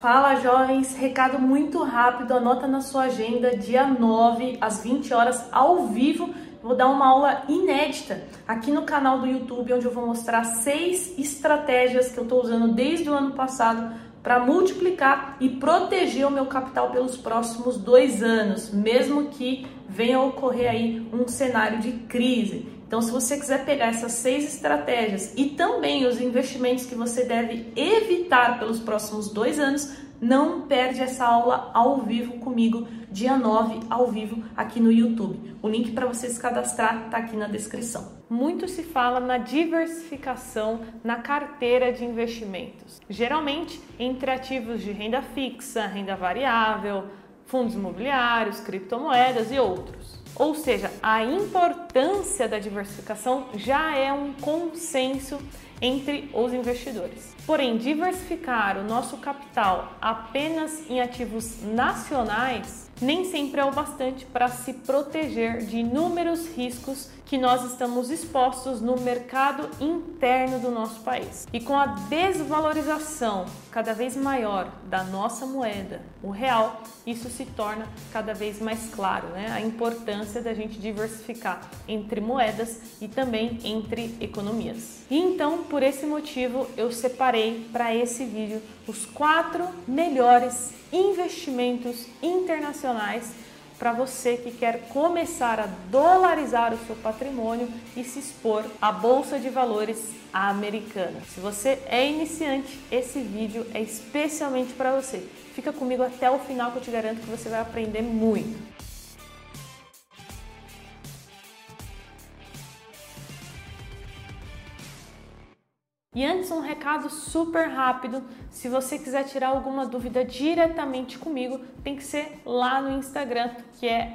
Fala jovens, recado muito rápido, anota na sua agenda, dia 9 às 20 horas ao vivo. Vou dar uma aula inédita aqui no canal do YouTube, onde eu vou mostrar seis estratégias que eu estou usando desde o ano passado para multiplicar e proteger o meu capital pelos próximos dois anos, mesmo que venha a ocorrer aí um cenário de crise. Então, se você quiser pegar essas seis estratégias e também os investimentos que você deve evitar pelos próximos dois anos, não perde essa aula ao vivo comigo, dia 9, ao vivo, aqui no YouTube. O link para você se cadastrar está aqui na descrição. Muito se fala na diversificação na carteira de investimentos, geralmente entre ativos de renda fixa, renda variável, fundos imobiliários, criptomoedas e outros. Ou seja, a importância da diversificação já é um consenso entre os investidores. Porém, diversificar o nosso capital apenas em ativos nacionais nem sempre é o bastante para se proteger de inúmeros riscos que nós estamos expostos no mercado interno do nosso país. E com a desvalorização cada vez maior da nossa moeda, o real, isso se torna cada vez mais claro, né? A importância da gente diversificar entre moedas e também entre economias. E então, por esse motivo, eu separei para esse vídeo os quatro melhores investimentos internacionais para você que quer começar a dolarizar o seu patrimônio e se expor à bolsa de valores americana. Se você é iniciante, esse vídeo é especialmente para você. Fica comigo até o final que eu te garanto que você vai aprender muito. E antes, um recado super rápido: se você quiser tirar alguma dúvida diretamente comigo, tem que ser lá no Instagram, que é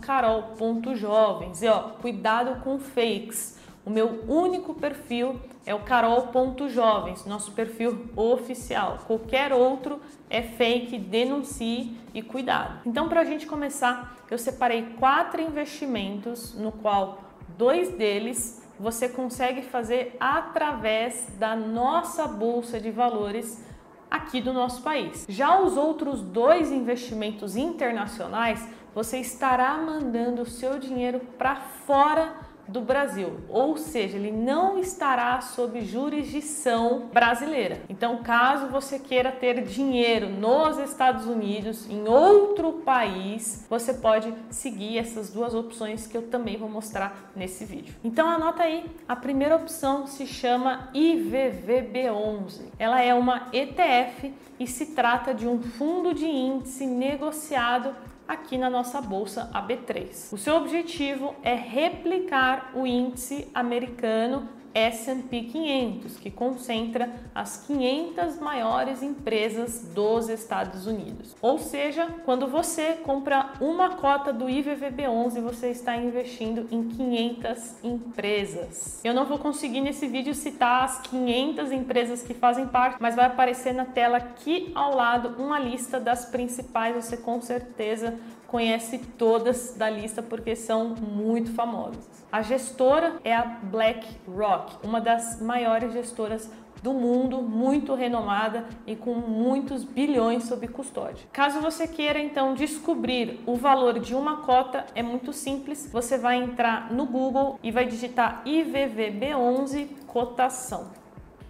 carol.jovens. E ó, cuidado com fakes. O meu único perfil é o carol.jovens, nosso perfil oficial. Qualquer outro é fake, denuncie e cuidado. Então, para a gente começar, eu separei quatro investimentos, no qual dois deles você consegue fazer através da nossa bolsa de valores aqui do nosso país. Já os outros dois investimentos internacionais, você estará mandando o seu dinheiro para fora do Brasil, ou seja, ele não estará sob jurisdição brasileira. Então, caso você queira ter dinheiro nos Estados Unidos, em outro país, você pode seguir essas duas opções que eu também vou mostrar nesse vídeo. Então, anota aí, a primeira opção se chama IVVB11. Ela é uma ETF e se trata de um fundo de índice negociado aqui na nossa bolsa AB3. O seu objetivo é replicar o índice americano S&P 500, que concentra as 500 maiores empresas dos Estados Unidos. Ou seja, quando você compra uma cota do IVVB11, você está investindo em 500 empresas. Eu não vou conseguir nesse vídeo citar as 500 empresas que fazem parte, mas vai aparecer na tela aqui ao lado uma lista das principais, você com certeza conhece todas da lista porque são muito famosas. A gestora é a BlackRock, uma das maiores gestoras do mundo, muito renomada e com muitos bilhões sob custódia. Caso você queira então descobrir o valor de uma cota, é muito simples. Você vai entrar no Google e vai digitar IVVB11 cotação.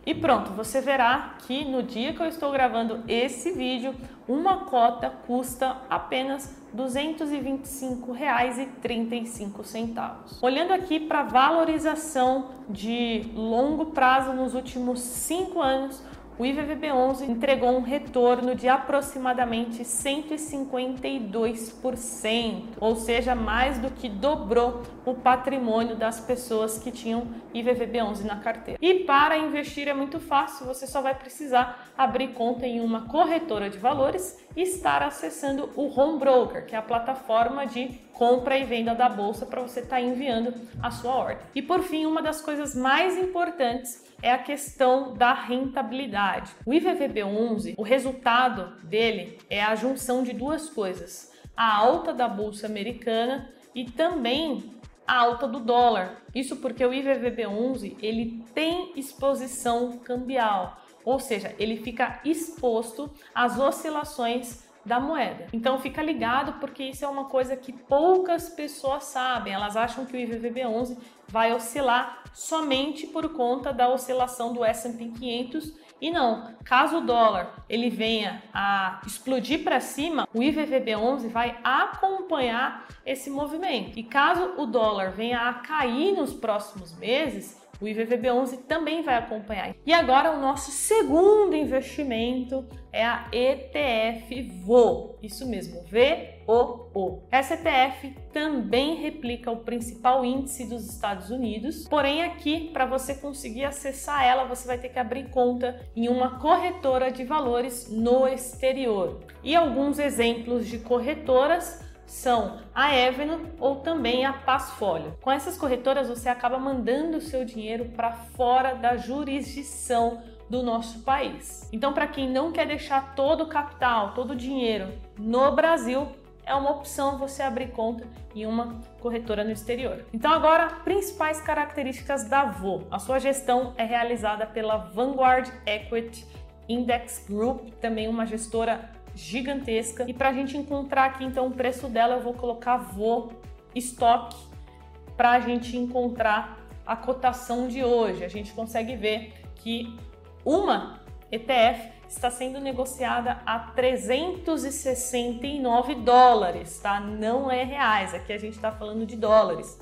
E pronto, você verá que no dia que eu estou gravando esse vídeo, uma cota custa apenas R$ 225,35. Olhando aqui para a valorização de longo prazo nos últimos cinco anos, o IVVB11 entregou um retorno de aproximadamente 152%, ou seja, mais do que dobrou o patrimônio das pessoas que tinham IVVB11 na carteira. E para investir é muito fácil, você só vai precisar abrir conta em uma corretora de valores e estar acessando o Home Broker, que é a plataforma de compra e venda da bolsa para você estar tá enviando a sua ordem. E por fim, uma das coisas mais importantes é a questão da rentabilidade. O IVVB11, o resultado dele é a junção de duas coisas: a alta da bolsa americana e também a alta do dólar. Isso porque o IVVB11 ele tem exposição cambial. ou seja, ele fica exposto às oscilações da moeda. Então fica ligado porque isso é uma coisa que poucas pessoas sabem. Elas acham que o IVVB11 vai oscilar somente por conta da oscilação do S&P 500 e não, caso o dólar ele venha a explodir para cima, o IVVB11 vai acompanhar esse movimento. E caso o dólar venha a cair nos próximos meses, o IVVB11 também vai acompanhar. E agora o nosso segundo investimento é a ETF VO. Isso mesmo, VOO. Essa ETF também replica o principal índice dos Estados Unidos, porém aqui para você conseguir acessar ela, você vai ter que abrir conta em uma corretora de valores no exterior. E alguns exemplos de corretoras são a Avenue ou também a Passfolio. Com essas corretoras você acaba mandando o seu dinheiro para fora da jurisdição do nosso país. Então, para quem não quer deixar todo o capital, todo o dinheiro no Brasil, é uma opção você abrir conta em uma corretora no exterior. Então, agora, principais características da VO. A sua gestão é realizada pela Vanguard Equity Index Group, também uma gestora gigantesca. E para a gente encontrar aqui então o preço dela, eu vou colocar VO estoque para a gente encontrar a cotação de hoje. A gente consegue ver que uma ETF está sendo negociada a 369 dólares, tá? Não é reais, aqui a gente está falando de dólares.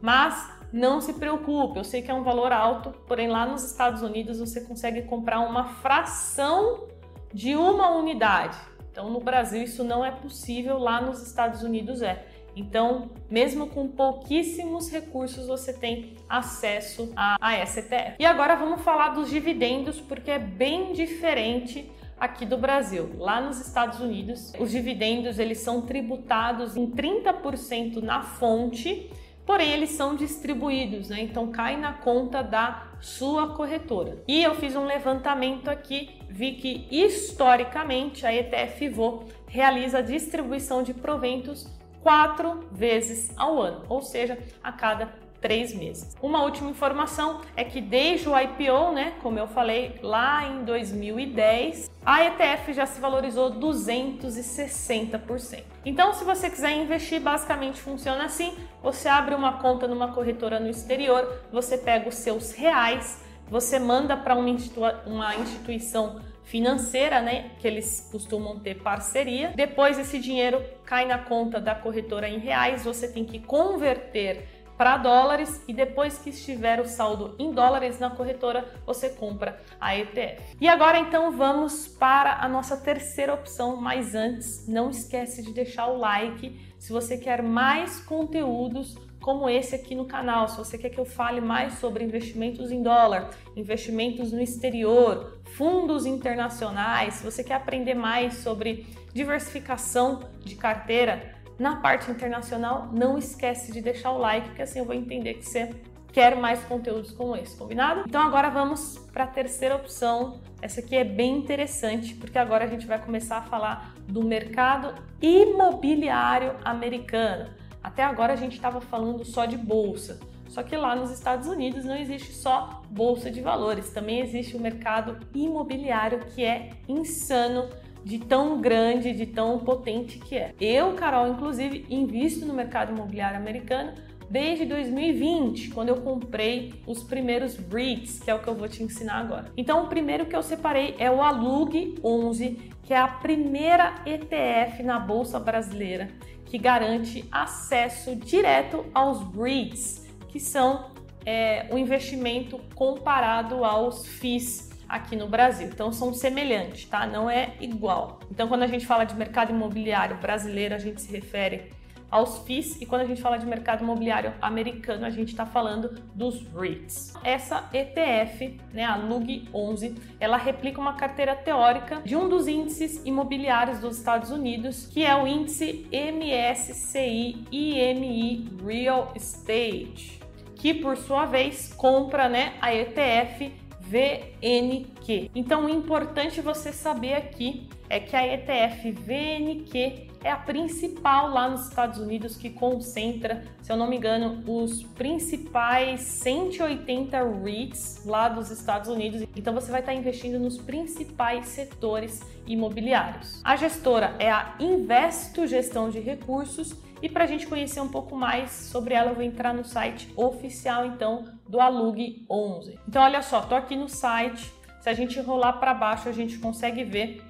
Mas não se preocupe, eu sei que é um valor alto, porém lá nos Estados Unidos você consegue comprar uma fração de uma unidade. Então, no Brasil, isso não é possível, lá nos Estados Unidos é. Então, mesmo com pouquíssimos recursos, você tem acesso a, a STF. E agora vamos falar dos dividendos, porque é bem diferente aqui do Brasil. Lá nos Estados Unidos, os dividendos eles são tributados em 30% na fonte porém eles são distribuídos, né? Então cai na conta da sua corretora. E eu fiz um levantamento aqui, vi que historicamente a ETF VO realiza a distribuição de proventos quatro vezes ao ano, ou seja, a cada três meses. Uma última informação é que desde o IPO, né, como eu falei lá em 2010, a ETF já se valorizou 260%. Então, se você quiser investir, basicamente funciona assim: você abre uma conta numa corretora no exterior, você pega os seus reais, você manda para uma, institu uma instituição financeira, né, que eles costumam ter parceria. Depois esse dinheiro cai na conta da corretora em reais, você tem que converter para dólares e depois que estiver o saldo em dólares na corretora, você compra a ETF. E agora então vamos para a nossa terceira opção, mas antes não esquece de deixar o like se você quer mais conteúdos como esse aqui no canal. Se você quer que eu fale mais sobre investimentos em dólar, investimentos no exterior, fundos internacionais, se você quer aprender mais sobre diversificação de carteira, na parte internacional, não esquece de deixar o like, porque assim eu vou entender que você quer mais conteúdos como esse, combinado? Então agora vamos para a terceira opção. Essa aqui é bem interessante, porque agora a gente vai começar a falar do mercado imobiliário americano. Até agora a gente estava falando só de bolsa. Só que lá nos Estados Unidos não existe só bolsa de valores, também existe o mercado imobiliário que é insano de tão grande, de tão potente que é. Eu, Carol, inclusive, invisto no mercado imobiliário americano desde 2020, quando eu comprei os primeiros REITs, que é o que eu vou te ensinar agora. Então, o primeiro que eu separei é o Alug 11, que é a primeira ETF na bolsa brasileira que garante acesso direto aos REITs, que são é, o investimento comparado aos FIIs aqui no Brasil. Então são semelhantes, tá? Não é igual. Então quando a gente fala de mercado imobiliário brasileiro, a gente se refere aos FIIs e quando a gente fala de mercado imobiliário americano, a gente está falando dos REITs. Essa ETF, né, a LUG 11, ela replica uma carteira teórica de um dos índices imobiliários dos Estados Unidos, que é o índice MSCI IMI Real Estate, que por sua vez compra, né, a ETF VNQ. Então, o importante você saber aqui é que a ETF VNQ é a principal lá nos Estados Unidos que concentra, se eu não me engano, os principais 180 REITs lá dos Estados Unidos. Então você vai estar investindo nos principais setores imobiliários. A gestora é a Investo Gestão de Recursos e para a gente conhecer um pouco mais sobre ela, eu vou entrar no site oficial então do Alug 11. Então olha só, tô aqui no site. Se a gente rolar para baixo, a gente consegue ver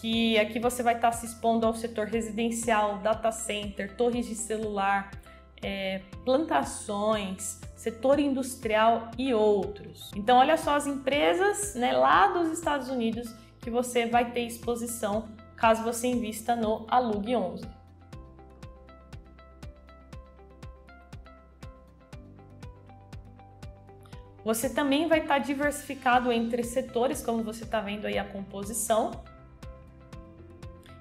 que aqui você vai estar se expondo ao setor residencial, data center, torres de celular, é, plantações, setor industrial e outros. Então, olha só as empresas né, lá dos Estados Unidos que você vai ter exposição caso você invista no Alug 11. Você também vai estar diversificado entre setores, como você está vendo aí a composição,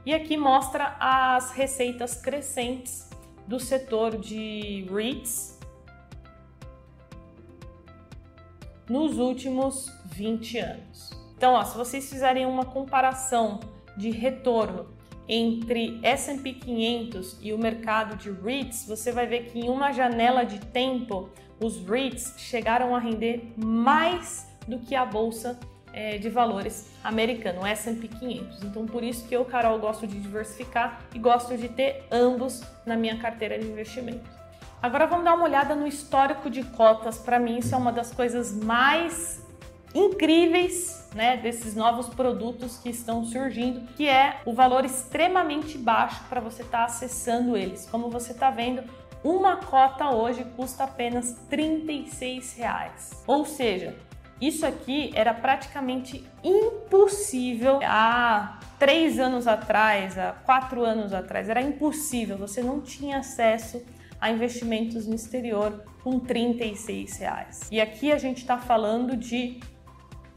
e aqui mostra as receitas crescentes do setor de REITs nos últimos 20 anos. Então, ó, se vocês fizerem uma comparação de retorno entre S&P 500 e o mercado de REITs, você vai ver que em uma janela de tempo os REITs chegaram a render mais do que a bolsa é, de valores americano, S&P 500. Então, por isso que eu, Carol, gosto de diversificar e gosto de ter ambos na minha carteira de investimento. Agora vamos dar uma olhada no histórico de cotas. Para mim, isso é uma das coisas mais incríveis, né, desses novos produtos que estão surgindo, que é o valor extremamente baixo para você estar tá acessando eles. Como você está vendo, uma cota hoje custa apenas 36 reais. Ou seja, isso aqui era praticamente impossível há três anos atrás, há quatro anos atrás. Era impossível, você não tinha acesso a investimentos no exterior com 36 reais. E aqui a gente está falando de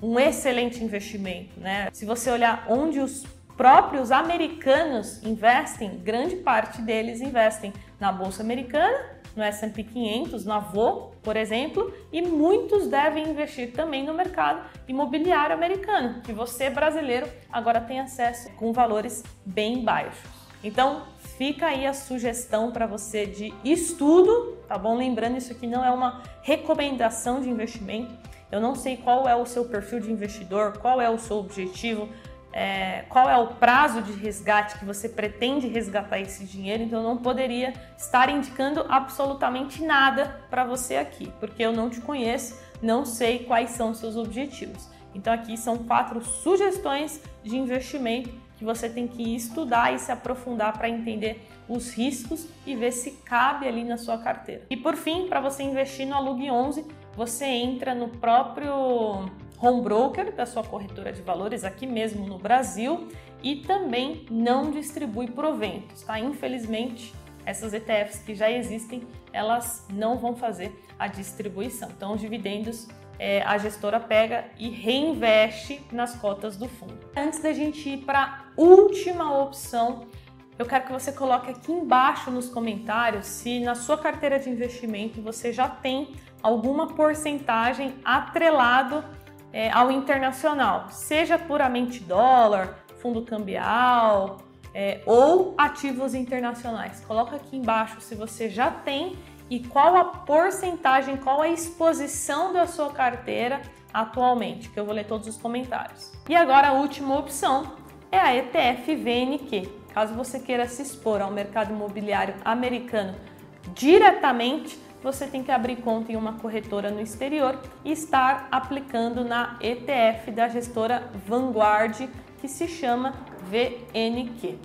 um excelente investimento, né? Se você olhar onde os próprios americanos investem, grande parte deles investem na bolsa americana no S&P 500, na Avô, por exemplo, e muitos devem investir também no mercado imobiliário americano, que você brasileiro agora tem acesso com valores bem baixos. Então, fica aí a sugestão para você de estudo, tá bom? Lembrando, isso aqui não é uma recomendação de investimento. Eu não sei qual é o seu perfil de investidor, qual é o seu objetivo, é, qual é o prazo de resgate que você pretende resgatar esse dinheiro, então eu não poderia estar indicando absolutamente nada para você aqui, porque eu não te conheço, não sei quais são os seus objetivos. Então aqui são quatro sugestões de investimento que você tem que estudar e se aprofundar para entender os riscos e ver se cabe ali na sua carteira. E por fim, para você investir no Alug 11, você entra no próprio home broker da sua corretora de valores aqui mesmo no Brasil e também não distribui proventos, tá? Infelizmente, essas ETFs que já existem, elas não vão fazer a distribuição. Então, os dividendos é, a gestora pega e reinveste nas cotas do fundo. Antes da gente ir para a última opção, eu quero que você coloque aqui embaixo nos comentários se na sua carteira de investimento você já tem alguma porcentagem atrelado é, ao internacional, seja puramente dólar, fundo cambial é, ou ativos internacionais. Coloca aqui embaixo se você já tem e qual a porcentagem, qual a exposição da sua carteira atualmente, que eu vou ler todos os comentários. E agora a última opção é a ETF VNQ. Caso você queira se expor ao mercado imobiliário americano diretamente, você tem que abrir conta em uma corretora no exterior e estar aplicando na ETF da gestora Vanguard, que se chama VNQ.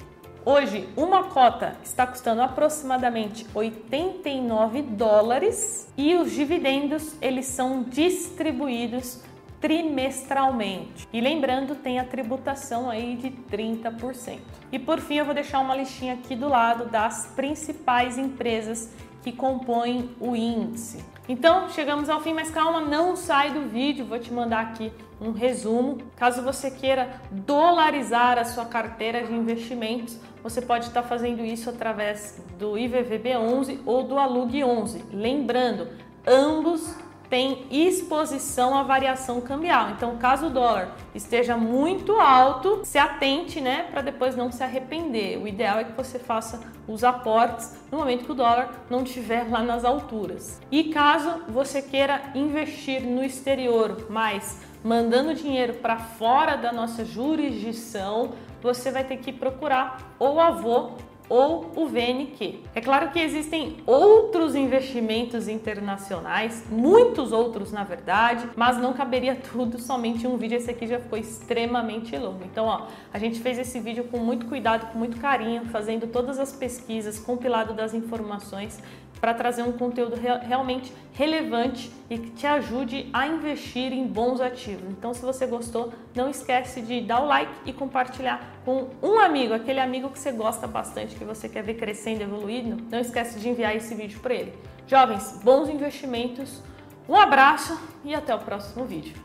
Hoje, uma cota está custando aproximadamente 89 dólares e os dividendos eles são distribuídos trimestralmente. E lembrando, tem a tributação aí de 30%. E por fim, eu vou deixar uma listinha aqui do lado das principais empresas que compõem o índice. Então, chegamos ao fim, mas calma, não sai do vídeo, vou te mandar aqui um resumo. Caso você queira dolarizar a sua carteira de investimentos, você pode estar fazendo isso através do IVVB11 ou do Alug 11. Lembrando, ambos tem exposição à variação cambial. Então, caso o dólar esteja muito alto, se atente, né, para depois não se arrepender. O ideal é que você faça os aportes no momento que o dólar não estiver lá nas alturas. E caso você queira investir no exterior, mas mandando dinheiro para fora da nossa jurisdição, você vai ter que procurar ou avô ou o VNQ. É claro que existem outros investimentos internacionais, muitos outros na verdade, mas não caberia tudo somente em um vídeo. Esse aqui já ficou extremamente longo. Então, ó, a gente fez esse vídeo com muito cuidado, com muito carinho, fazendo todas as pesquisas, compilado das informações para trazer um conteúdo re realmente relevante e que te ajude a investir em bons ativos. Então, se você gostou, não esquece de dar o like e compartilhar com um amigo, aquele amigo que você gosta bastante, que você quer ver crescendo, evoluindo. Não esquece de enviar esse vídeo para ele. Jovens, bons investimentos, um abraço e até o próximo vídeo.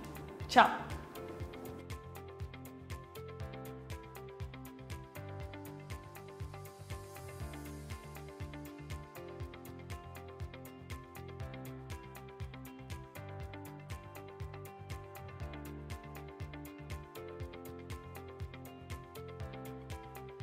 Tchau!